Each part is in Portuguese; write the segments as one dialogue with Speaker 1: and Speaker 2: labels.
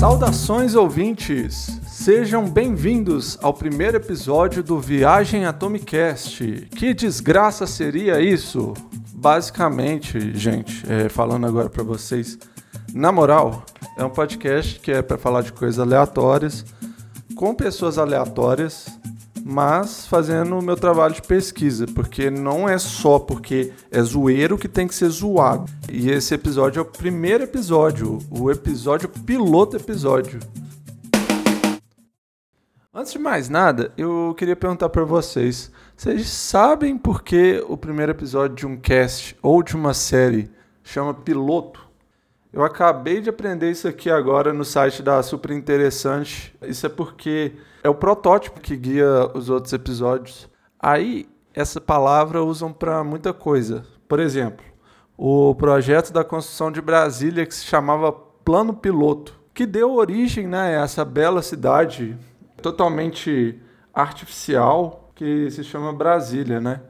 Speaker 1: Saudações ouvintes! Sejam bem-vindos ao primeiro episódio do Viagem Atomicast. Que desgraça seria isso? Basicamente, gente, é, falando agora para vocês, na moral, é um podcast que é para falar de coisas aleatórias, com pessoas aleatórias, mas fazendo o meu trabalho de pesquisa, porque não é só porque é zoeiro que tem que ser zoado. E esse episódio é o primeiro episódio, o episódio piloto episódio. Antes de mais nada, eu queria perguntar para vocês: vocês sabem por que o primeiro episódio de um cast ou de uma série chama piloto? Eu acabei de aprender isso aqui agora no site da Super Interessante. Isso é porque é o protótipo que guia os outros episódios. Aí, essa palavra usam para muita coisa. Por exemplo, o projeto da construção de Brasília que se chamava Plano Piloto, que deu origem né, a essa bela cidade totalmente artificial que se chama Brasília, né?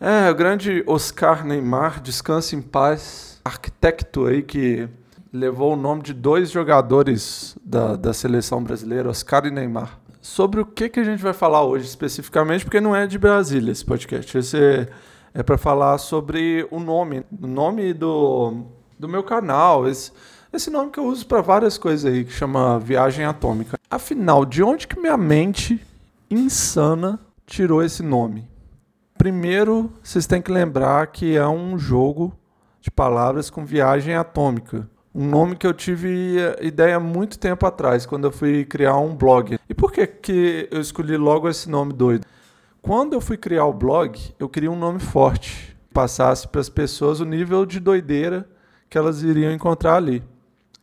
Speaker 1: É, o grande Oscar Neymar, descanse em paz, arquiteto aí que levou o nome de dois jogadores da, da seleção brasileira, Oscar e Neymar. Sobre o que, que a gente vai falar hoje especificamente, porque não é de Brasília esse podcast. Esse é, é para falar sobre o nome, o nome do, do meu canal, esse, esse nome que eu uso para várias coisas aí, que chama Viagem Atômica. Afinal, de onde que minha mente insana tirou esse nome? Primeiro, vocês têm que lembrar que é um jogo de palavras com viagem atômica um nome que eu tive ideia muito tempo atrás, quando eu fui criar um blog. E por que, que eu escolhi logo esse nome doido? Quando eu fui criar o blog, eu queria um nome forte, passasse para as pessoas o nível de doideira que elas iriam encontrar ali,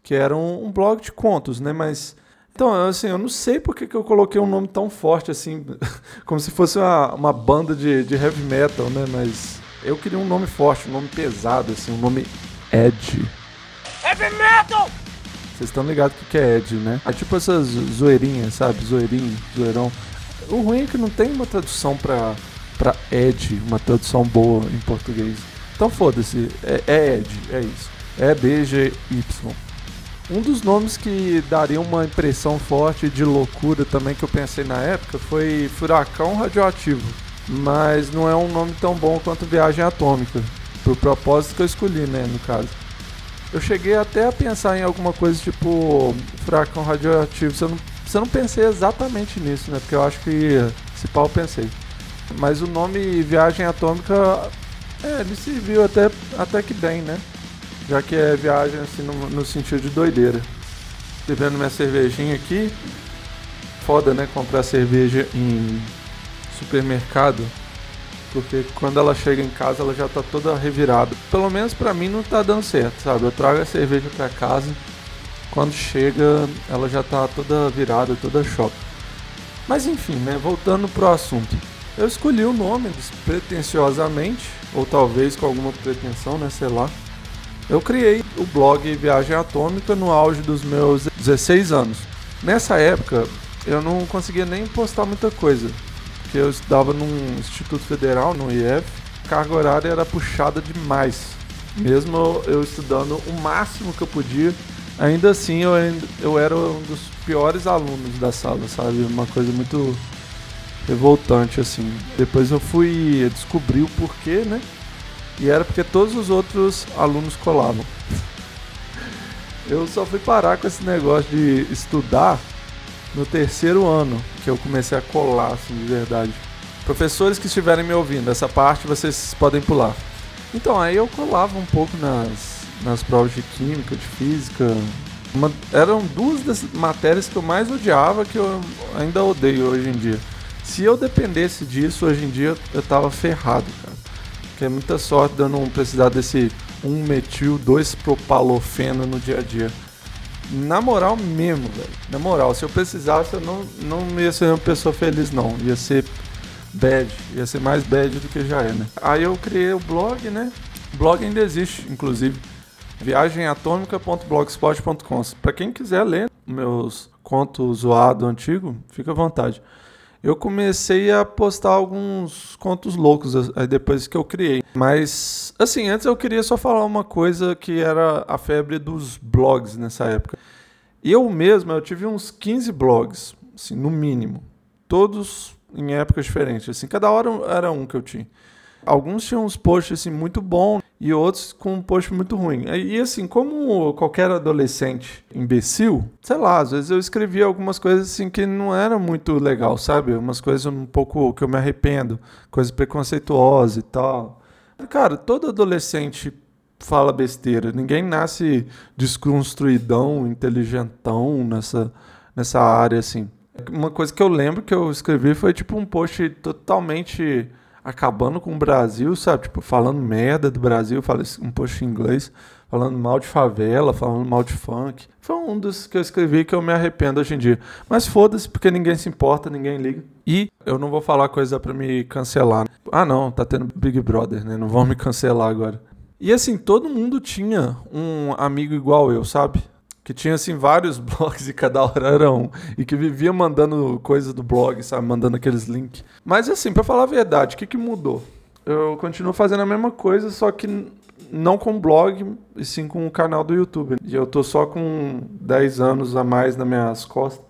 Speaker 1: que era um, um blog de contos, né? Mas então, assim, eu não sei por que, que eu coloquei um nome tão forte assim, como se fosse uma, uma banda de, de heavy metal, né? Mas eu queria um nome forte, um nome pesado, assim, um nome Ed. Heavy metal! Vocês estão ligados o que é Ed, né? É tipo essas zoeirinhas, sabe? Zoeirinho, zoeirão. O ruim é que não tem uma tradução pra, pra Ed, uma tradução boa em português. Então foda-se, é, é Ed, é isso. É Y. Um dos nomes que daria uma impressão forte de loucura também que eu pensei na época foi Furacão Radioativo. Mas não é um nome tão bom quanto Viagem Atômica. Pro propósito que eu escolhi, né, no caso. Eu cheguei até a pensar em alguma coisa tipo furacão radioativo. Você não, você não pensei exatamente nisso, né? Porque eu acho que se pau pensei. Mas o nome Viagem Atômica, é, ele serviu até, até que bem, né? Já que é viagem assim no, no sentido de doideira. Bebendo minha cervejinha aqui. Foda, né? Comprar cerveja em supermercado porque quando ela chega em casa ela já tá toda revirada. Pelo menos para mim não tá dando certo, sabe? Eu trago a cerveja para casa, quando chega ela já tá toda virada, toda choque. Mas enfim, né, voltando pro assunto. Eu escolhi o nome despretensiosamente, ou talvez com alguma pretensão, né, sei lá. Eu criei o blog Viagem Atômica no auge dos meus 16 anos. Nessa época, eu não conseguia nem postar muita coisa porque eu estudava num Instituto Federal, no IF, carga horária era puxada demais. Mesmo eu estudando o máximo que eu podia, ainda assim eu, eu era um dos piores alunos da sala, sabe? Uma coisa muito revoltante, assim. Depois eu fui descobrir o porquê, né? E era porque todos os outros alunos colavam. eu só fui parar com esse negócio de estudar no terceiro ano que eu comecei a colar, assim, de verdade. Professores que estiverem me ouvindo, essa parte vocês podem pular. Então, aí eu colava um pouco nas, nas provas de química, de física. Uma, eram duas das matérias que eu mais odiava, que eu ainda odeio hoje em dia. Se eu dependesse disso, hoje em dia eu tava ferrado, cara. Porque é muita sorte de eu não precisar desse 1-metil 2-propalofeno no dia a dia. Na moral mesmo, velho. Na moral, se eu precisasse, eu não, não ia ser uma pessoa feliz, não. Ia ser bad. Ia ser mais bad do que já é, né? Aí eu criei o blog, né? O blog ainda existe, inclusive. viagematômica.blogspot.com. Para quem quiser ler meus contos zoado antigo, fica à vontade eu comecei a postar alguns contos loucos aí depois que eu criei. Mas, assim, antes eu queria só falar uma coisa que era a febre dos blogs nessa época. Eu mesmo, eu tive uns 15 blogs, assim, no mínimo. Todos em épocas diferentes. Assim, cada hora era um que eu tinha. Alguns tinham uns posts assim, muito bons e outros com um post muito ruim. E assim, como qualquer adolescente imbecil, sei lá, às vezes eu escrevia algumas coisas assim que não eram muito legal, sabe? Umas coisas um pouco que eu me arrependo, coisas preconceituosas e tal. Cara, todo adolescente fala besteira. Ninguém nasce desconstruidão, inteligentão nessa, nessa área assim. Uma coisa que eu lembro que eu escrevi foi tipo um post totalmente acabando com o Brasil, sabe? Tipo, falando merda do Brasil, falei um post em inglês, falando mal de favela, falando mal de funk. Foi um dos que eu escrevi que eu me arrependo hoje em dia. Mas foda-se, porque ninguém se importa, ninguém liga. E eu não vou falar coisa para me cancelar. Ah, não, tá tendo Big Brother, né? Não vão me cancelar agora. E assim, todo mundo tinha um amigo igual eu, sabe? Que tinha assim vários blogs e cada hora era um e que vivia mandando coisa do blog, sabe, mandando aqueles links. Mas assim, para falar a verdade, o que que mudou? Eu continuo fazendo a mesma coisa, só que não com blog, e sim com o canal do YouTube. E eu tô só com 10 anos a mais nas minhas costas.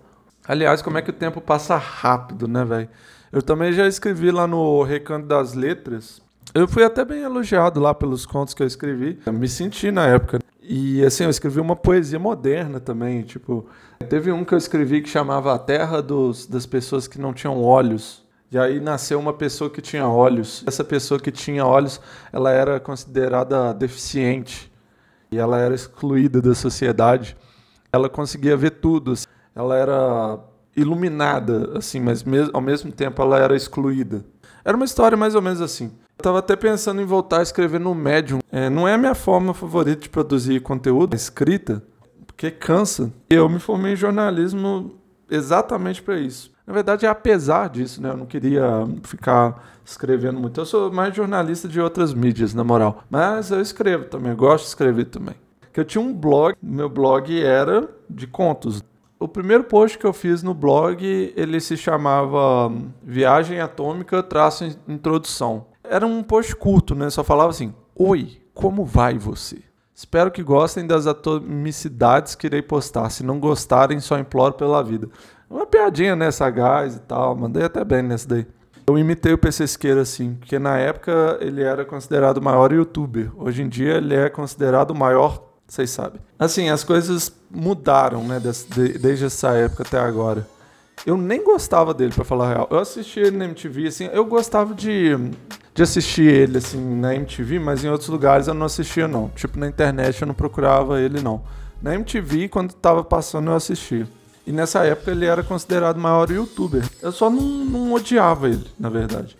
Speaker 1: Aliás, como é que o tempo passa rápido, né, velho? Eu também já escrevi lá no Recanto das Letras. Eu fui até bem elogiado lá pelos contos que eu escrevi. Eu me senti na época. E assim, eu escrevi uma poesia moderna também, tipo, teve um que eu escrevi que chamava A Terra dos, das pessoas que não tinham olhos. E aí nasceu uma pessoa que tinha olhos. Essa pessoa que tinha olhos, ela era considerada deficiente e ela era excluída da sociedade. Ela conseguia ver tudo. Assim. Ela era iluminada, assim, mas ao mesmo tempo ela era excluída. Era uma história mais ou menos assim. Eu tava até pensando em voltar a escrever no Medium. É, não é a minha forma favorita de produzir conteúdo, escrita, porque cansa. Eu me formei em jornalismo exatamente para isso. Na verdade, é apesar disso, né? Eu não queria ficar escrevendo muito. Eu sou mais jornalista de outras mídias, na moral. Mas eu escrevo também, eu gosto de escrever também. Que eu tinha um blog, meu blog era de contos. O primeiro post que eu fiz no blog, ele se chamava Viagem Atômica traço introdução. Era um post curto, né? Só falava assim: Oi, como vai você? Espero que gostem das atomicidades que irei postar. Se não gostarem, só imploro pela vida. Uma piadinha nessa gás e tal. Mandei até bem nessa daí. Eu imitei o PC Esqueira, assim, porque na época ele era considerado o maior youtuber. Hoje em dia ele é considerado o maior, vocês sabem. Assim, as coisas mudaram, né, desde essa época até agora. Eu nem gostava dele, para falar a real. Eu assisti ele na MTV, assim, eu gostava de de assistir ele assim na MTV, mas em outros lugares eu não assistia não. Tipo na internet eu não procurava ele não. Na MTV quando tava passando eu assistia. E nessa época ele era considerado o maior youtuber. Eu só não, não odiava ele, na verdade.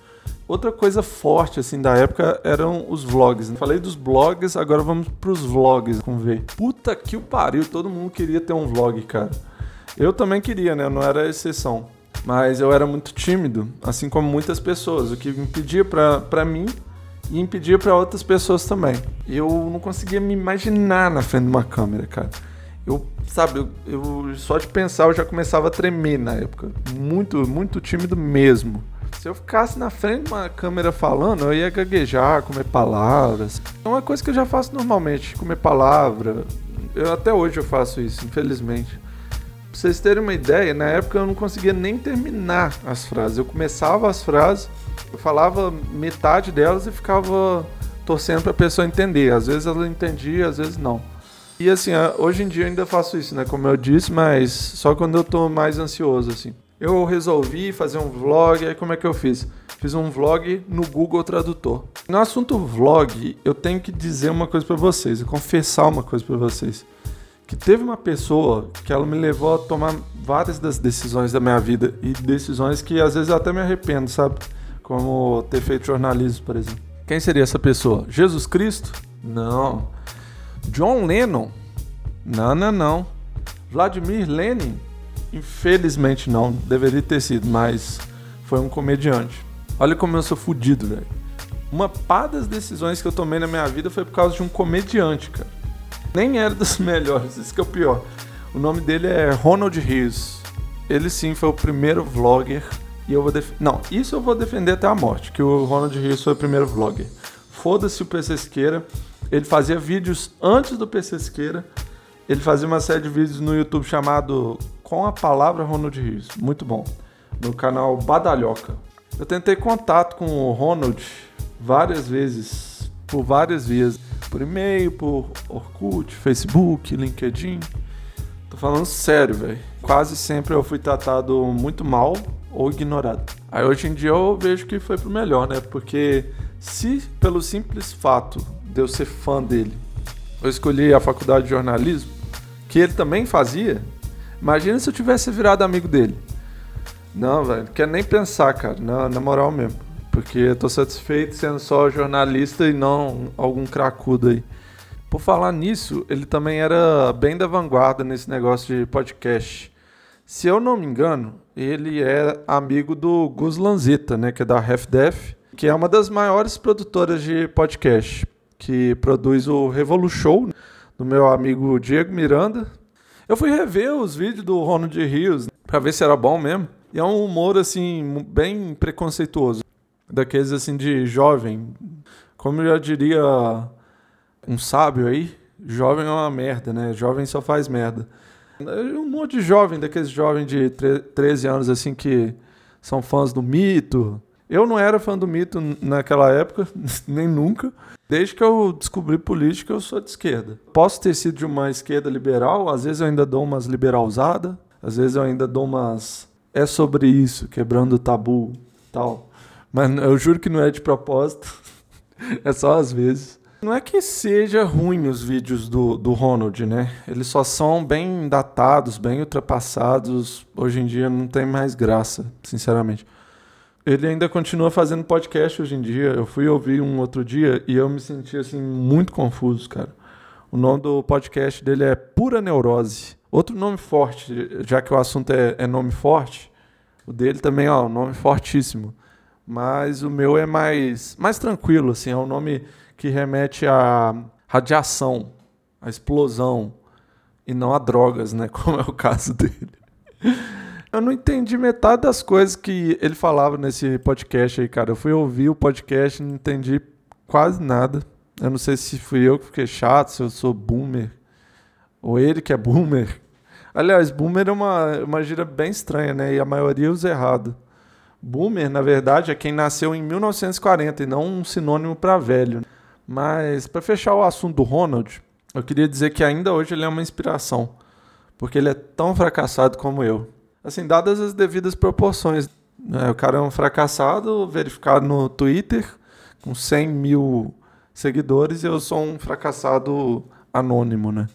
Speaker 1: Outra coisa forte assim da época eram os vlogs. Falei dos blogs, agora vamos pros vlogs com V. Puta que o pariu, todo mundo queria ter um vlog, cara. Eu também queria, né? Eu não era exceção. Mas eu era muito tímido, assim como muitas pessoas, o que impedia para mim e impedia para outras pessoas também. Eu não conseguia me imaginar na frente de uma câmera, cara. Eu, sabe, eu, eu só de pensar eu já começava a tremer na época. Muito, muito tímido mesmo. Se eu ficasse na frente de uma câmera falando, eu ia gaguejar, comer palavras. É uma coisa que eu já faço normalmente, comer palavra. Eu, até hoje eu faço isso, infelizmente. Pra vocês terem uma ideia, na época eu não conseguia nem terminar as frases. Eu começava as frases, eu falava metade delas e ficava torcendo para a pessoa entender. Às vezes ela entendia, às vezes não. E assim, hoje em dia eu ainda faço isso, né? Como eu disse, mas só quando eu tô mais ansioso, assim. Eu resolvi fazer um vlog, aí como é que eu fiz? Fiz um vlog no Google Tradutor. No assunto vlog, eu tenho que dizer uma coisa para vocês, confessar uma coisa para vocês que teve uma pessoa que ela me levou a tomar várias das decisões da minha vida e decisões que às vezes eu até me arrependo, sabe? Como ter feito jornalismo, por exemplo. Quem seria essa pessoa? Jesus Cristo? Não. John Lennon? Não, não, não. Vladimir Lenin? Infelizmente não, deveria ter sido, mas foi um comediante. Olha como eu sou fudido, velho. Uma pá das decisões que eu tomei na minha vida foi por causa de um comediante, cara nem era dos melhores, isso que é o pior. O nome dele é Ronald Rios. Ele sim foi o primeiro vlogger e eu vou def... Não, isso eu vou defender até a morte, que o Ronald Rios foi o primeiro vlogger. Foda-se o PC Esqueira. Ele fazia vídeos antes do PC Esqueira Ele fazia uma série de vídeos no YouTube chamado Com a Palavra Ronald Rios. Muito bom. No canal Badalhoca. Eu tentei contato com o Ronald várias vezes, por várias vias. Por e-mail, por Orkut, Facebook, LinkedIn. Tô falando sério, velho. Quase sempre eu fui tratado muito mal ou ignorado. Aí hoje em dia eu vejo que foi pro melhor, né? Porque se pelo simples fato de eu ser fã dele, eu escolhi a faculdade de jornalismo, que ele também fazia, imagina se eu tivesse virado amigo dele. Não, velho, não quero nem pensar, cara, na, na moral mesmo. Porque eu tô satisfeito sendo só jornalista e não algum cracudo aí. Por falar nisso, ele também era bem da vanguarda nesse negócio de podcast. Se eu não me engano, ele é amigo do Gus Lanzetta, né, que é da Half Def, que é uma das maiores produtoras de podcast, que produz o Revolution, do meu amigo Diego Miranda. Eu fui rever os vídeos do Ronald Rios para ver se era bom mesmo. E é um humor assim bem preconceituoso, daqueles assim de jovem, como eu já diria um sábio aí, jovem é uma merda, né? Jovem só faz merda. Um monte de jovem, daqueles jovens de 13 anos, assim, que são fãs do mito. Eu não era fã do mito naquela época, nem nunca. Desde que eu descobri política, eu sou de esquerda. Posso ter sido de uma esquerda liberal, às vezes eu ainda dou umas liberalzadas, às vezes eu ainda dou umas. É sobre isso, quebrando o tabu tal. Mas eu juro que não é de propósito, é só às vezes. Não é que seja ruim os vídeos do, do Ronald, né? Eles só são bem datados, bem ultrapassados. Hoje em dia não tem mais graça, sinceramente. Ele ainda continua fazendo podcast hoje em dia. Eu fui ouvir um outro dia e eu me senti assim muito confuso, cara. O nome do podcast dele é Pura Neurose. Outro nome forte, já que o assunto é, é nome forte. O dele também, ó, um nome fortíssimo. Mas o meu é mais, mais tranquilo, assim, é um nome que remete à radiação, à explosão, e não a drogas, né? Como é o caso dele. Eu não entendi metade das coisas que ele falava nesse podcast aí, cara. Eu fui ouvir o podcast e não entendi quase nada. Eu não sei se fui eu que fiquei chato, se eu sou boomer, ou ele que é boomer. Aliás, boomer é uma, uma gíria bem estranha, né? E a maioria usa errado. Boomer, na verdade, é quem nasceu em 1940 e não um sinônimo para velho. Mas para fechar o assunto do Ronald, eu queria dizer que ainda hoje ele é uma inspiração, porque ele é tão fracassado como eu. Assim, dadas as devidas proporções. Né? O cara é um fracassado, verificado no Twitter, com 100 mil seguidores, e eu sou um fracassado anônimo, né?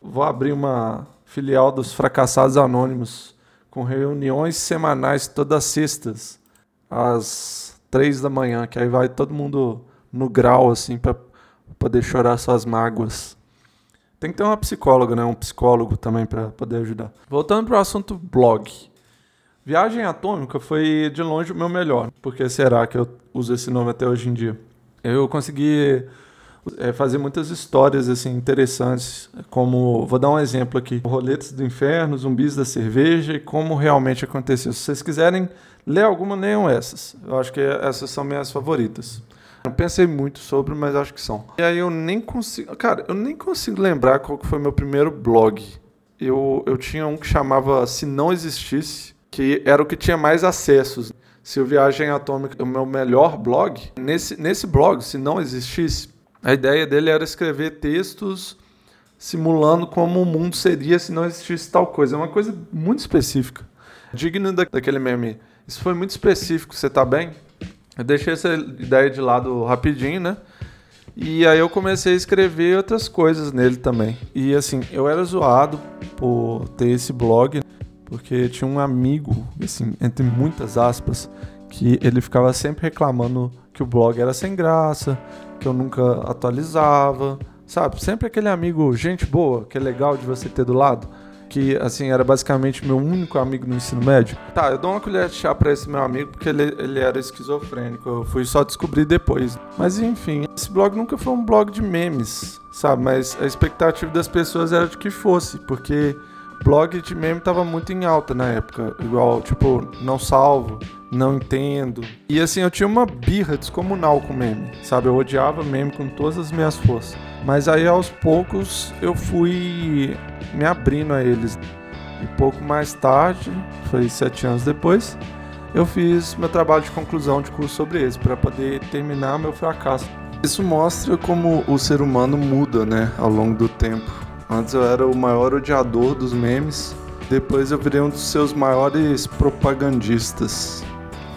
Speaker 1: Vou abrir uma filial dos fracassados anônimos, com reuniões semanais todas sextas, às três da manhã, que aí vai todo mundo no grau, assim, para poder chorar suas mágoas. Tem que ter uma psicóloga, né? Um psicólogo também para poder ajudar. Voltando para o assunto blog. Viagem Atômica foi de longe o meu melhor. Porque será que eu uso esse nome até hoje em dia? Eu consegui é, fazer muitas histórias assim interessantes, como vou dar um exemplo aqui: Roletes do Inferno, Zumbis da Cerveja e como realmente aconteceu. Se vocês quiserem ler alguma, leiam essas. Eu acho que essas são minhas favoritas. Eu pensei muito sobre, mas acho que são. E aí eu nem consigo. Cara, eu nem consigo lembrar qual que foi meu primeiro blog. Eu, eu tinha um que chamava Se Não Existisse, que era o que tinha mais acessos. Se o Viagem Atômica o meu melhor blog, nesse, nesse blog, se não existisse, a ideia dele era escrever textos simulando como o mundo seria se não existisse tal coisa. É uma coisa muito específica. Digno daquele meme. Isso foi muito específico, você tá bem? Eu deixei essa ideia de lado rapidinho, né? E aí eu comecei a escrever outras coisas nele também. E assim, eu era zoado por ter esse blog, porque tinha um amigo, assim, entre muitas aspas, que ele ficava sempre reclamando que o blog era sem graça, que eu nunca atualizava, sabe? Sempre aquele amigo, gente boa, que é legal de você ter do lado que assim era basicamente meu único amigo no ensino médio. Tá, eu dou uma colher de chá para esse meu amigo porque ele, ele era esquizofrênico. Eu fui só descobrir depois. Mas enfim, esse blog nunca foi um blog de memes, sabe? Mas a expectativa das pessoas era de que fosse, porque blog de meme tava muito em alta na época. Igual, tipo, não salvo, não entendo. E assim, eu tinha uma birra descomunal com meme, sabe? Eu odiava meme com todas as minhas forças. Mas aí aos poucos eu fui me abrindo a eles. E pouco mais tarde, foi sete anos depois, eu fiz meu trabalho de conclusão de curso sobre eles, para poder terminar meu fracasso. Isso mostra como o ser humano muda, né, ao longo do tempo. Antes eu era o maior odiador dos memes, depois eu virei um dos seus maiores propagandistas.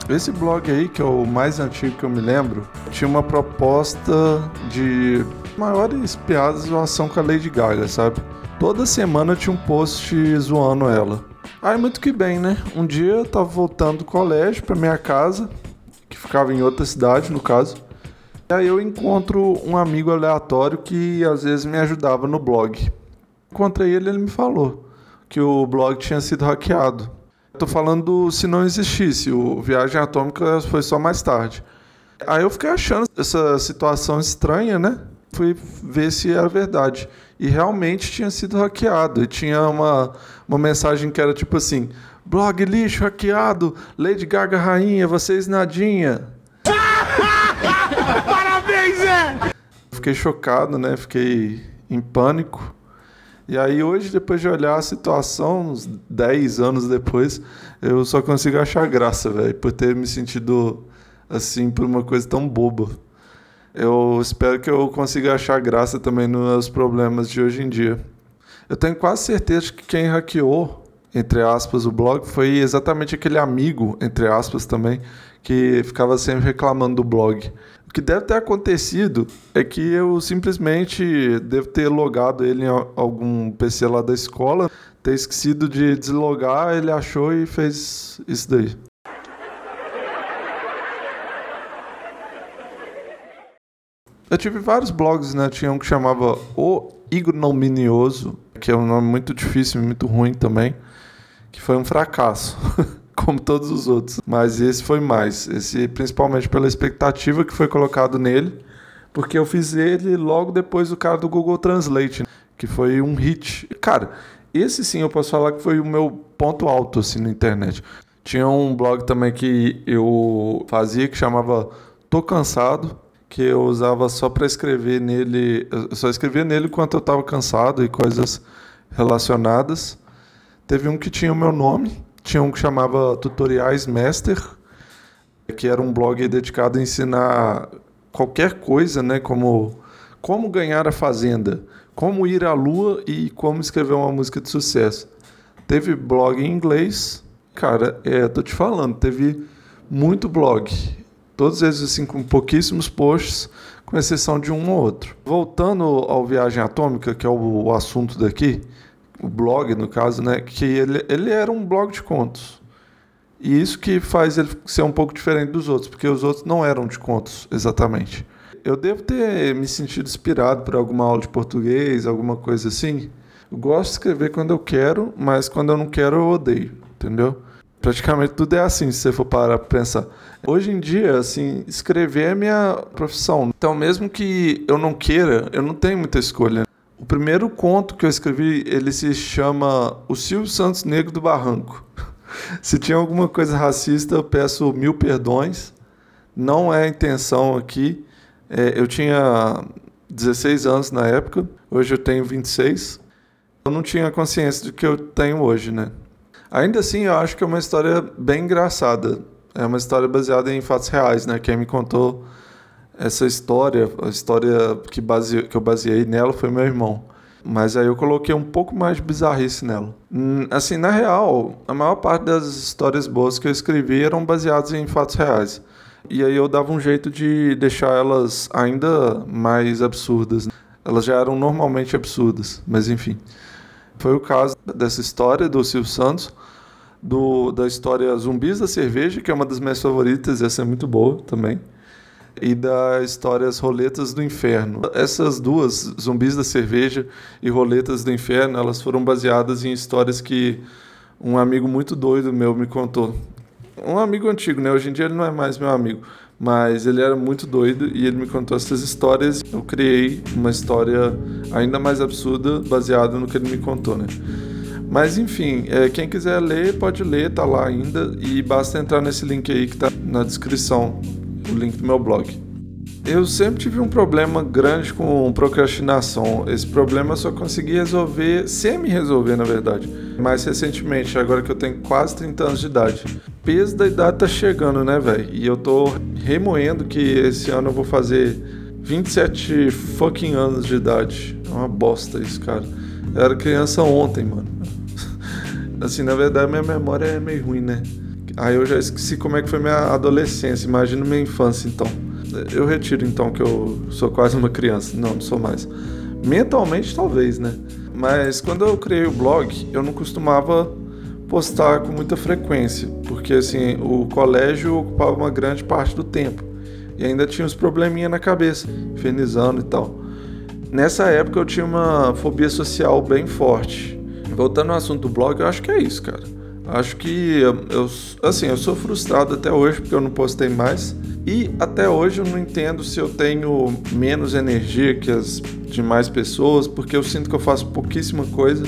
Speaker 1: Esse blog aí, que é o mais antigo que eu me lembro, tinha uma proposta de maiores piadas de relação com a Lady Gaga, sabe? Toda semana tinha um post zoando ela. Aí muito que bem, né? Um dia eu tava voltando do colégio pra minha casa, que ficava em outra cidade, no caso. E aí eu encontro um amigo aleatório que às vezes me ajudava no blog. Encontrei ele ele me falou que o blog tinha sido hackeado. Tô falando se não existisse, o Viagem Atômica foi só mais tarde. Aí eu fiquei achando essa situação estranha, né? Fui ver se era verdade. E realmente tinha sido hackeado. E tinha uma, uma mensagem que era tipo assim: blog lixo hackeado, Lady Gaga rainha, vocês nadinha.
Speaker 2: Parabéns, Zé!
Speaker 1: Fiquei chocado, né? Fiquei em pânico. E aí hoje, depois de olhar a situação, uns 10 anos depois, eu só consigo achar graça, velho, por ter me sentido assim por uma coisa tão boba. Eu espero que eu consiga achar graça também nos problemas de hoje em dia. Eu tenho quase certeza que quem hackeou, entre aspas, o blog foi exatamente aquele amigo, entre aspas também, que ficava sempre reclamando do blog que deve ter acontecido é que eu simplesmente devo ter logado ele em algum PC lá da escola, ter esquecido de deslogar, ele achou e fez isso daí. Eu tive vários blogs, né? Tinha um que chamava O Ignominioso, que é um nome muito difícil e muito ruim também, que foi um fracasso. como todos os outros. Mas esse foi mais. Esse principalmente pela expectativa que foi colocado nele, porque eu fiz ele logo depois do cara do Google Translate, que foi um hit. Cara, esse sim eu posso falar que foi o meu ponto alto assim na internet. Tinha um blog também que eu fazia que chamava Tô Cansado, que eu usava só para escrever nele, eu só escrevia nele enquanto eu estava cansado e coisas relacionadas. Teve um que tinha o meu nome, tinha um que chamava Tutoriais Master, que era um blog dedicado a ensinar qualquer coisa, né? Como como ganhar a fazenda, como ir à lua e como escrever uma música de sucesso. Teve blog em inglês, cara, é, tô te falando, teve muito blog. Todos eles assim com pouquíssimos posts, com exceção de um ou outro. Voltando ao Viagem Atômica, que é o, o assunto daqui, o blog, no caso, né? Que ele, ele era um blog de contos. E isso que faz ele ser um pouco diferente dos outros, porque os outros não eram de contos, exatamente. Eu devo ter me sentido inspirado por alguma aula de português, alguma coisa assim. Eu gosto de escrever quando eu quero, mas quando eu não quero, eu odeio, entendeu? Praticamente tudo é assim, se você for parar para pensar. Hoje em dia, assim, escrever é minha profissão. Então, mesmo que eu não queira, eu não tenho muita escolha. O primeiro conto que eu escrevi, ele se chama O Silvio Santos Negro do Barranco. se tinha alguma coisa racista, eu peço mil perdões. Não é a intenção aqui. É, eu tinha 16 anos na época, hoje eu tenho 26. Eu não tinha consciência do que eu tenho hoje, né? Ainda assim, eu acho que é uma história bem engraçada. É uma história baseada em fatos reais, né? Quem me contou essa história, a história que, base, que eu baseei nela foi meu irmão. Mas aí eu coloquei um pouco mais de bizarrice nela. Hum, assim, na real, a maior parte das histórias boas que eu escrevi eram baseadas em fatos reais. E aí eu dava um jeito de deixar elas ainda mais absurdas. Elas já eram normalmente absurdas, mas enfim. Foi o caso dessa história do Silvio Santos, do, da história Zumbis da Cerveja, que é uma das minhas favoritas, essa é muito boa também e da histórias Roletas do Inferno. Essas duas, Zumbis da Cerveja e Roletas do Inferno, elas foram baseadas em histórias que um amigo muito doido meu me contou. Um amigo antigo, né? Hoje em dia ele não é mais meu amigo, mas ele era muito doido e ele me contou essas histórias. Eu criei uma história ainda mais absurda baseada no que ele me contou, né? Mas enfim, é, quem quiser ler, pode ler, tá lá ainda. E basta entrar nesse link aí que tá na descrição o link do meu blog. Eu sempre tive um problema grande com procrastinação. Esse problema eu só consegui resolver, semi-resolver, na verdade. Mais recentemente, agora que eu tenho quase 30 anos de idade. Peso da idade tá chegando, né, velho? E eu tô remoendo que esse ano eu vou fazer 27 fucking anos de idade. É uma bosta isso, cara. Eu era criança ontem, mano. Assim, na verdade, minha memória é meio ruim, né? Aí eu já esqueci como é que foi minha adolescência. Imagina minha infância, então. Eu retiro então que eu sou quase uma criança. Não, não sou mais. Mentalmente, talvez, né? Mas quando eu criei o blog, eu não costumava postar com muita frequência, porque assim, o colégio ocupava uma grande parte do tempo e ainda tinha uns probleminha na cabeça, infernizando e tal. Nessa época eu tinha uma fobia social bem forte. Voltando ao assunto do blog, eu acho que é isso, cara. Acho que eu, eu assim, eu sou frustrado até hoje porque eu não postei mais. E até hoje eu não entendo se eu tenho menos energia que as demais pessoas, porque eu sinto que eu faço pouquíssima coisa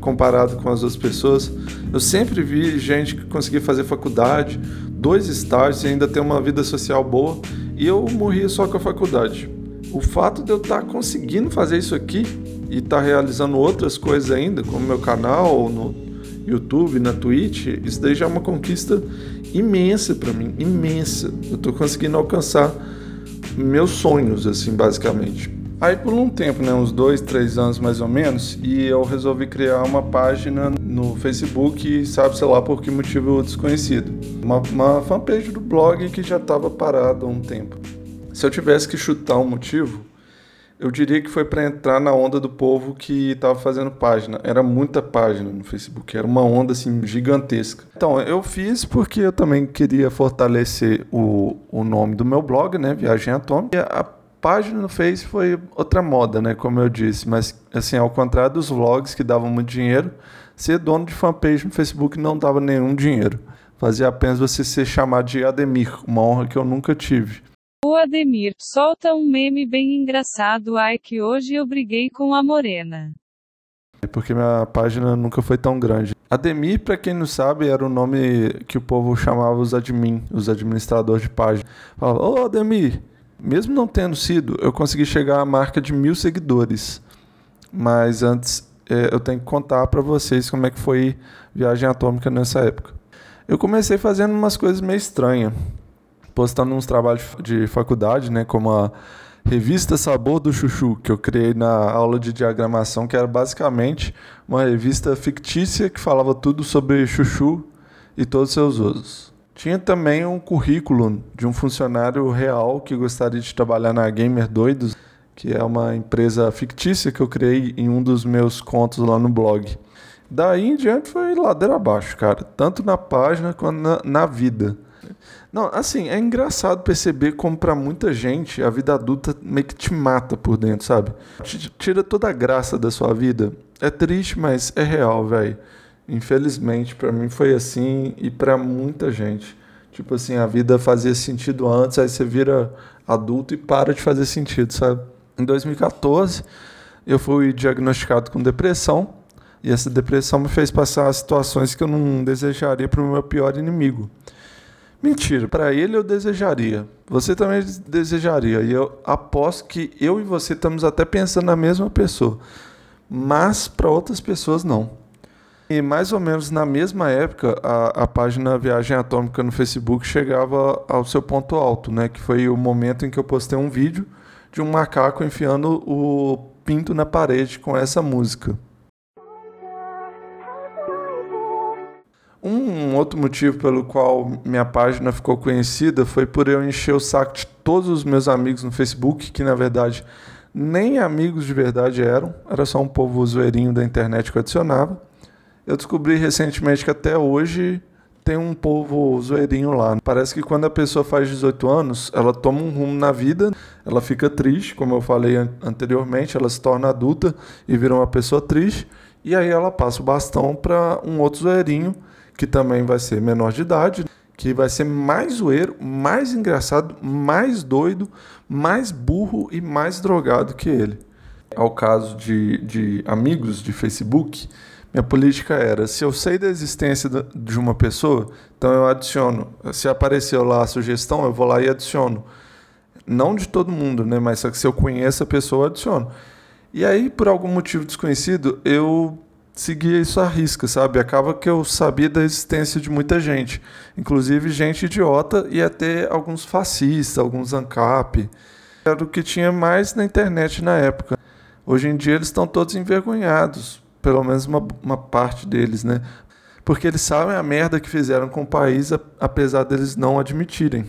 Speaker 1: comparado com as outras pessoas. Eu sempre vi gente que conseguia fazer faculdade, dois estágios e ainda ter uma vida social boa, e eu morria só com a faculdade. O fato de eu estar tá conseguindo fazer isso aqui e estar tá realizando outras coisas ainda, como meu canal no YouTube, na Twitch, isso daí já é uma conquista imensa para mim, imensa. Eu tô conseguindo alcançar meus sonhos, assim, basicamente. Aí por um tempo, né, uns dois, três anos mais ou menos, e eu resolvi criar uma página no Facebook, sabe, sei lá por que motivo desconhecido. Uma, uma fanpage do blog que já estava parada há um tempo. Se eu tivesse que chutar um motivo, eu diria que foi para entrar na onda do povo que estava fazendo página. Era muita página no Facebook, era uma onda assim gigantesca. Então, eu fiz porque eu também queria fortalecer o, o nome do meu blog, né, Viagem Atômica. E a página no Face foi outra moda, né, como eu disse, mas assim, ao contrário dos vlogs que davam muito dinheiro, ser dono de fanpage no Facebook não dava nenhum dinheiro. Fazia apenas você ser chamado de Ademir, uma honra que eu nunca tive.
Speaker 2: O Ademir, solta um meme bem engraçado. Ai que hoje eu briguei com a morena.
Speaker 1: É porque minha página nunca foi tão grande. Ademir, para quem não sabe, era o nome que o povo chamava os admin, os administradores de página. Falava, ô Ademir, mesmo não tendo sido, eu consegui chegar à marca de mil seguidores. Mas antes, é, eu tenho que contar para vocês como é que foi viagem atômica nessa época. Eu comecei fazendo umas coisas meio estranhas postando uns trabalhos de faculdade, né, como a Revista Sabor do Chuchu, que eu criei na aula de diagramação, que era basicamente uma revista fictícia que falava tudo sobre chuchu e todos os seus usos. Tinha também um currículo de um funcionário real que gostaria de trabalhar na Gamer Doidos, que é uma empresa fictícia que eu criei em um dos meus contos lá no blog. Daí em diante foi ladeira abaixo, cara, tanto na página quanto na, na vida. Não, assim, é engraçado perceber como para muita gente a vida adulta meio que te mata por dentro, sabe? Te tira toda a graça da sua vida. É triste, mas é real, velho. Infelizmente, para mim foi assim e para muita gente. Tipo assim, a vida fazia sentido antes, aí você vira adulto e para de fazer sentido, sabe? Em 2014, eu fui diagnosticado com depressão e essa depressão me fez passar situações que eu não desejaria para o meu pior inimigo. Mentira, para ele eu desejaria. Você também desejaria. E eu aposto que eu e você estamos até pensando na mesma pessoa. Mas para outras pessoas não. E mais ou menos na mesma época, a, a página Viagem Atômica no Facebook chegava ao seu ponto alto, né? Que foi o momento em que eu postei um vídeo de um macaco enfiando o pinto na parede com essa música. Um outro motivo pelo qual minha página ficou conhecida foi por eu encher o saco de todos os meus amigos no Facebook, que na verdade nem amigos de verdade eram, era só um povo zoeirinho da internet que eu adicionava. Eu descobri recentemente que até hoje tem um povo zoeirinho lá. Parece que quando a pessoa faz 18 anos, ela toma um rumo na vida, ela fica triste, como eu falei anteriormente, ela se torna adulta e vira uma pessoa triste, e aí ela passa o bastão para um outro zoeirinho que também vai ser menor de idade, que vai ser mais zoeiro, mais engraçado, mais doido, mais burro e mais drogado que ele. Ao caso de, de amigos de Facebook, minha política era: se eu sei da existência de uma pessoa, então eu adiciono. Se apareceu lá a sugestão, eu vou lá e adiciono. Não de todo mundo, né? Mas se eu conheço a pessoa, eu adiciono. E aí, por algum motivo desconhecido, eu seguia isso à risca, sabe? Acaba que eu sabia da existência de muita gente, inclusive gente idiota e até alguns fascistas, alguns ANCAP. Era o que tinha mais na internet na época. Hoje em dia eles estão todos envergonhados, pelo menos uma, uma parte deles, né? Porque eles sabem a merda que fizeram com o país, apesar deles não admitirem.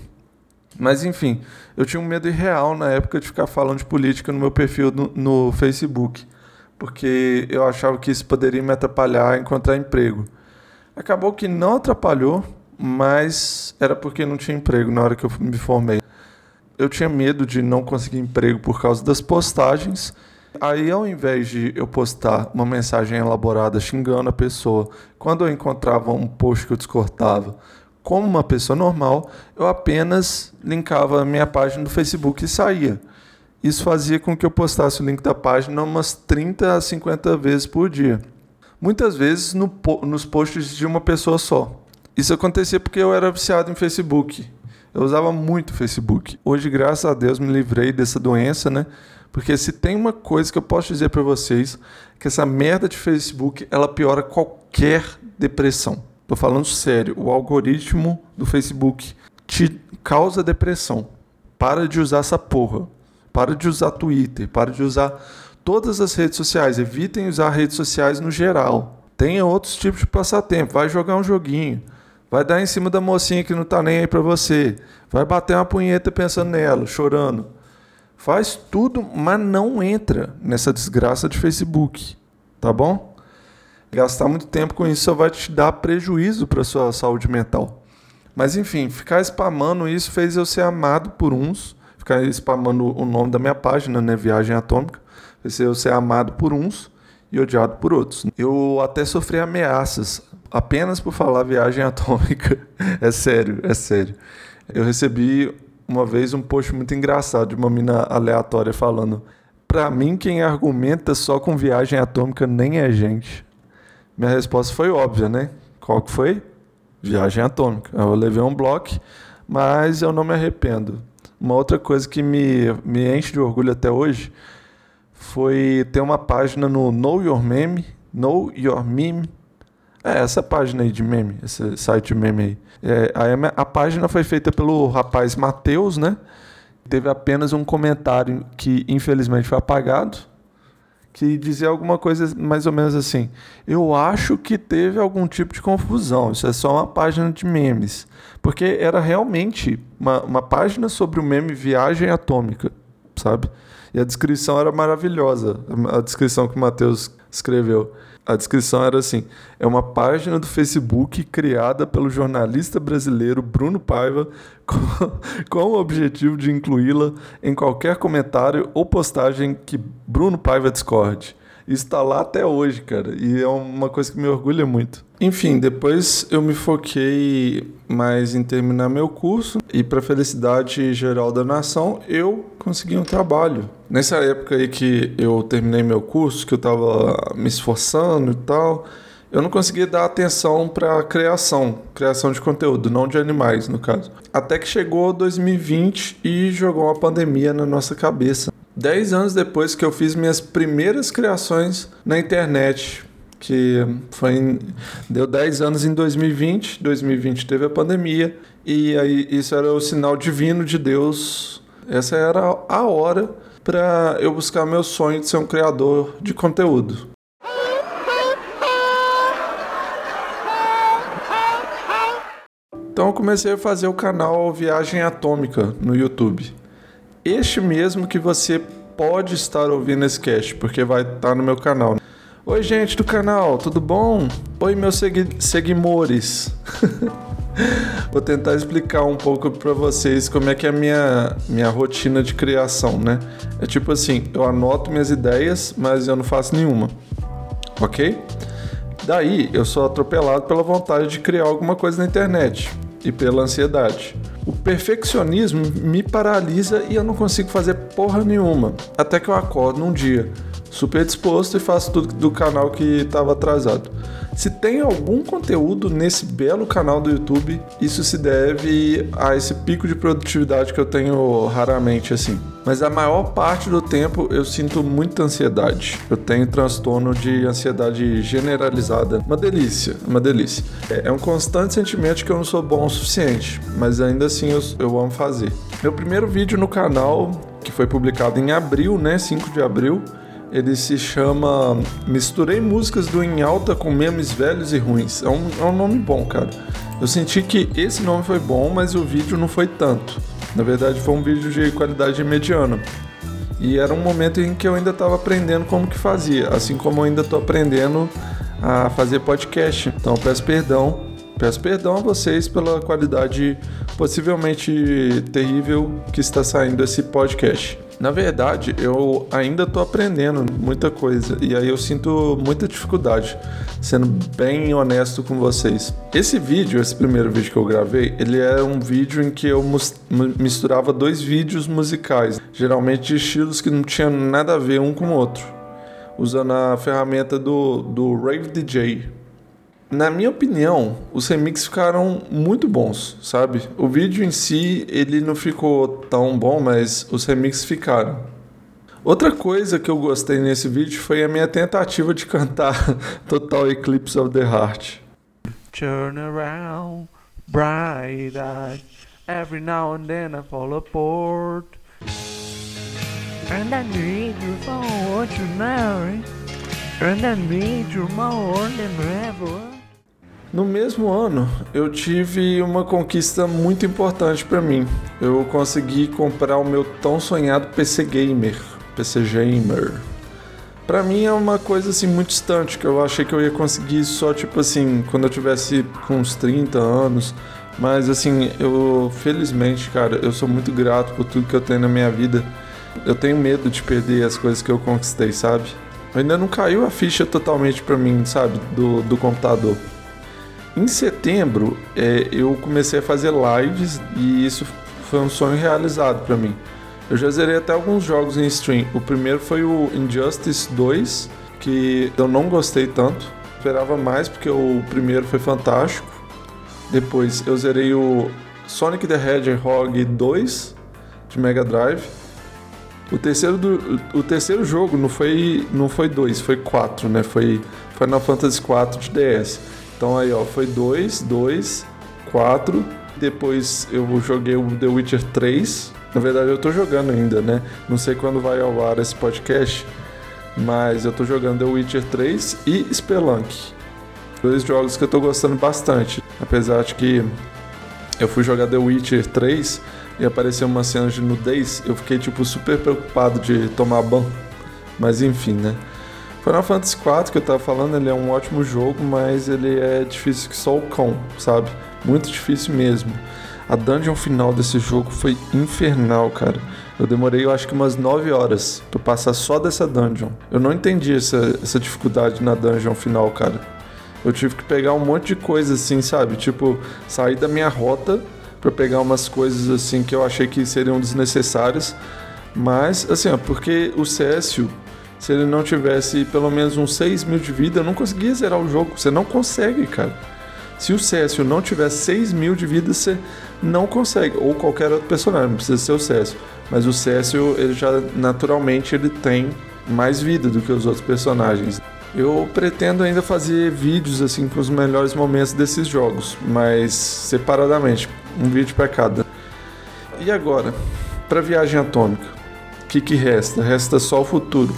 Speaker 1: Mas enfim, eu tinha um medo irreal na época de ficar falando de política no meu perfil no, no Facebook porque eu achava que isso poderia me atrapalhar a encontrar emprego. Acabou que não atrapalhou, mas era porque não tinha emprego na hora que eu me formei. Eu tinha medo de não conseguir emprego por causa das postagens. Aí, ao invés de eu postar uma mensagem elaborada xingando a pessoa, quando eu encontrava um post que eu descortava como uma pessoa normal, eu apenas linkava a minha página do Facebook e saía. Isso fazia com que eu postasse o link da página umas 30 a 50 vezes por dia. Muitas vezes no, nos posts de uma pessoa só. Isso acontecia porque eu era viciado em Facebook. Eu usava muito Facebook. Hoje, graças a Deus, me livrei dessa doença, né? Porque se tem uma coisa que eu posso dizer para vocês, que essa merda de Facebook, ela piora qualquer depressão. Tô falando sério, o algoritmo do Facebook te causa depressão. Para de usar essa porra. Para de usar Twitter, para de usar todas as redes sociais. Evitem usar redes sociais no geral. Tenha outros tipos de passatempo. Vai jogar um joguinho. Vai dar em cima da mocinha que não tá nem aí para você. Vai bater uma punheta pensando nela, chorando. Faz tudo, mas não entra nessa desgraça de Facebook. Tá bom? Gastar muito tempo com isso só vai te dar prejuízo para sua saúde mental. Mas enfim, ficar spamando isso fez eu ser amado por uns ficar spamando o nome da minha página, né? Viagem Atômica. Eu ser amado por uns e odiado por outros. Eu até sofri ameaças apenas por falar viagem atômica. é sério, é sério. Eu recebi uma vez um post muito engraçado de uma mina aleatória falando: "Para mim quem argumenta só com viagem atômica nem é gente". Minha resposta foi óbvia, né? Qual que foi? Viagem atômica. Eu levei um bloco, mas eu não me arrependo. Uma outra coisa que me, me enche de orgulho até hoje foi ter uma página no Know Your Meme, Know Your Meme. É, essa página aí de meme, esse site de meme aí. É, a, a página foi feita pelo rapaz Matheus, né? Teve apenas um comentário que infelizmente foi apagado que dizia alguma coisa mais ou menos assim: Eu acho que teve algum tipo de confusão, isso é só uma página de memes. Porque era realmente uma, uma página sobre o meme Viagem Atômica, sabe? E a descrição era maravilhosa, a descrição que o Matheus escreveu. A descrição era assim: é uma página do Facebook criada pelo jornalista brasileiro Bruno Paiva com, com o objetivo de incluí-la em qualquer comentário ou postagem que Bruno Paiva discorde. Está lá até hoje, cara, e é uma coisa que me orgulha muito. Enfim, depois eu me foquei mais em terminar meu curso e, para felicidade geral da nação, eu consegui um trabalho. Nessa época aí que eu terminei meu curso, que eu estava me esforçando e tal, eu não conseguia dar atenção para criação, criação de conteúdo, não de animais, no caso. Até que chegou 2020 e jogou uma pandemia na nossa cabeça. Dez anos depois que eu fiz minhas primeiras criações na internet, que foi em, deu 10 anos em 2020, 2020 teve a pandemia e aí isso era o sinal divino de Deus. Essa era a hora para eu buscar meu sonho de ser um criador de conteúdo. Então eu comecei a fazer o canal Viagem Atômica no YouTube este mesmo que você pode estar ouvindo esse cast, porque vai estar tá no meu canal. Oi, gente do canal, tudo bom? Oi, meus segui seguimores. Vou tentar explicar um pouco para vocês como é que é a minha, minha rotina de criação, né? É tipo assim, eu anoto minhas ideias, mas eu não faço nenhuma. OK? Daí eu sou atropelado pela vontade de criar alguma coisa na internet e pela ansiedade. O perfeccionismo me paralisa e eu não consigo fazer porra nenhuma. Até que eu acordo num dia super disposto e faço tudo do canal que estava atrasado. Se tem algum conteúdo nesse belo canal do YouTube, isso se deve a esse pico de produtividade que eu tenho raramente assim. Mas a maior parte do tempo eu sinto muita ansiedade. Eu tenho transtorno de ansiedade generalizada. Uma delícia, uma delícia. É um constante sentimento que eu não sou bom o suficiente, mas ainda assim eu, eu amo fazer. Meu primeiro vídeo no canal, que foi publicado em abril, né, 5 de abril, ele se chama Misturei músicas do Em Alta com memes velhos e ruins. É um, é um nome bom, cara. Eu senti que esse nome foi bom, mas o vídeo não foi tanto. Na verdade, foi um vídeo de qualidade mediana. E era um momento em que eu ainda estava aprendendo como que fazia, assim como eu ainda estou aprendendo a fazer podcast. Então, peço perdão Peço perdão a vocês pela qualidade possivelmente terrível que está saindo esse podcast. Na verdade, eu ainda estou aprendendo muita coisa e aí eu sinto muita dificuldade, sendo bem honesto com vocês. Esse vídeo, esse primeiro vídeo que eu gravei, ele é um vídeo em que eu misturava dois vídeos musicais, geralmente de estilos que não tinham nada a ver um com o outro, usando a ferramenta do, do Rave DJ, na minha opinião, os remixes ficaram muito bons, sabe? O vídeo em si, ele não ficou tão bom, mas os remixes ficaram. Outra coisa que eu gostei nesse vídeo foi a minha tentativa de cantar Total Eclipse of the Heart. Turn around, bright eyed. Every now and then I fall apart. And I need you for tonight. And I need you more than ever. No mesmo ano, eu tive uma conquista muito importante para mim. Eu consegui comprar o meu tão sonhado PC Gamer, PC Gamer. Para mim é uma coisa assim muito distante, que eu achei que eu ia conseguir só tipo assim, quando eu tivesse com uns 30 anos. Mas assim, eu felizmente, cara, eu sou muito grato por tudo que eu tenho na minha vida. Eu tenho medo de perder as coisas que eu conquistei, sabe? Ainda não caiu a ficha totalmente para mim, sabe, do, do computador. Em setembro, é, eu comecei a fazer lives e isso foi um sonho realizado para mim. Eu já zerei até alguns jogos em stream. O primeiro foi o Injustice 2, que eu não gostei tanto. Esperava mais porque o primeiro foi fantástico. Depois eu zerei o Sonic the Hedgehog 2 de Mega Drive. O terceiro, do, o terceiro jogo não foi não foi 2, foi 4, né? Foi Final Fantasy 4 de DS. Então aí, ó, foi 2, 2, 4. Depois eu joguei o The Witcher 3. Na verdade, eu tô jogando ainda, né? Não sei quando vai ao ar esse podcast, mas eu tô jogando The Witcher 3 e Spelunk. Dois jogos que eu tô gostando bastante. Apesar de que eu fui jogar The Witcher 3 e apareceu uma cena de nudez, eu fiquei tipo super preocupado de tomar banho. Mas enfim, né? Final Fantasy IV que eu tava falando, ele é um ótimo jogo, mas ele é difícil que só o cão, sabe? Muito difícil mesmo. A dungeon final desse jogo foi infernal, cara. Eu demorei, eu acho que umas 9 horas pra passar só dessa dungeon. Eu não entendi essa, essa dificuldade na dungeon final, cara. Eu tive que pegar um monte de coisa assim, sabe? Tipo, sair da minha rota para pegar umas coisas assim que eu achei que seriam desnecessárias. Mas, assim, ó, porque o Cécio, se ele não tivesse pelo menos uns 6 mil de vida, eu não conseguia zerar o jogo. Você não consegue, cara. Se o Cécio não tiver 6 mil de vida, você não consegue. Ou qualquer outro personagem, não precisa ser o Cécio. Mas o Cécio, ele já naturalmente ele tem mais vida do que os outros personagens. Eu pretendo ainda fazer vídeos assim com os melhores momentos desses jogos, mas separadamente, um vídeo para cada. E agora, para viagem atômica, o que, que resta? Resta só o futuro.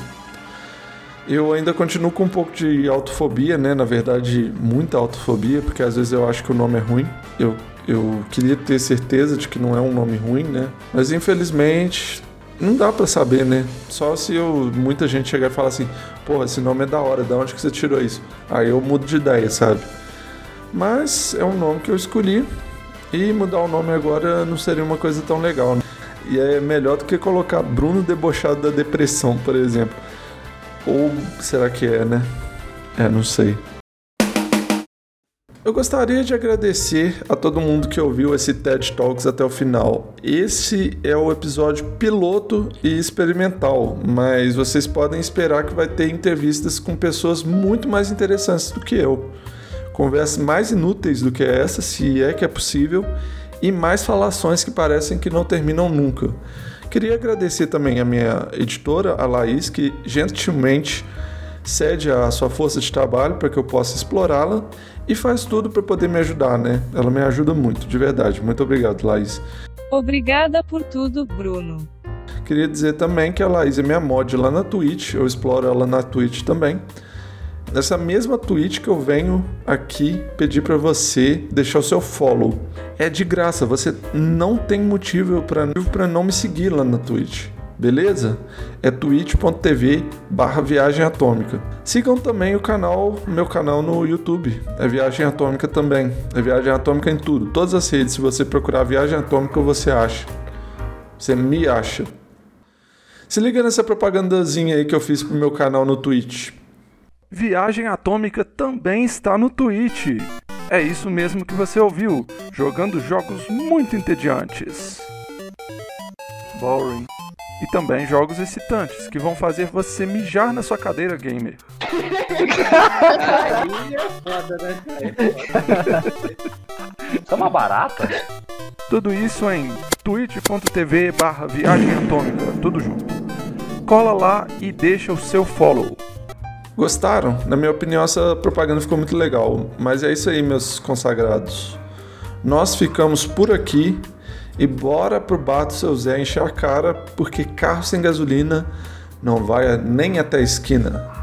Speaker 1: Eu ainda continuo com um pouco de autofobia, né? Na verdade, muita autofobia, porque às vezes eu acho que o nome é ruim. Eu, eu queria ter certeza de que não é um nome ruim, né? Mas infelizmente não dá para saber, né? Só se eu, muita gente chegar e falar assim, porra, esse nome é da hora, da onde que você tirou isso? Aí eu mudo de ideia, sabe? Mas é um nome que eu escolhi e mudar o nome agora não seria uma coisa tão legal, né? E é melhor do que colocar Bruno debochado da depressão, por exemplo. Ou será que é, né? É, não sei. Eu gostaria de agradecer a todo mundo que ouviu esse TED Talks até o final. Esse é o episódio piloto e experimental, mas vocês podem esperar que vai ter entrevistas com pessoas muito mais interessantes do que eu. Conversas mais inúteis do que essa, se é que é possível, e mais falações que parecem que não terminam nunca. Queria agradecer também a minha editora, a Laís, que gentilmente cede a sua força de trabalho para que eu possa explorá-la e faz tudo para poder me ajudar, né? Ela me ajuda muito, de verdade. Muito obrigado, Laís.
Speaker 2: Obrigada por tudo, Bruno.
Speaker 1: Queria dizer também que a Laís é minha mod lá na Twitch, eu exploro ela na Twitch também. Nessa mesma Twitch que eu venho aqui pedir para você deixar o seu follow. É de graça, você não tem motivo para não me seguir lá na Twitch beleza? É twitch.tv barra Viagem Atômica. Sigam também o canal, meu canal no YouTube, é Viagem Atômica também. É Viagem Atômica em tudo. Todas as redes, se você procurar Viagem Atômica, você acha. Você me acha. Se liga nessa propagandazinha aí que eu fiz pro meu canal no Twitch. Viagem Atômica também está no Twitch. É isso mesmo que você ouviu, jogando jogos muito entediantes. Boring e também jogos excitantes que vão fazer você mijar na sua cadeira gamer.
Speaker 3: Aí é foda, né? Isso é uma barata?
Speaker 1: Tudo isso em twitch.tv barra viagem atômica, tudo junto. Cola lá e deixa o seu follow. Gostaram? Na minha opinião, essa propaganda ficou muito legal. Mas é isso aí, meus consagrados. Nós ficamos por aqui e bora pro bar do seu Zé encher a cara, porque carro sem gasolina não vai nem até a esquina.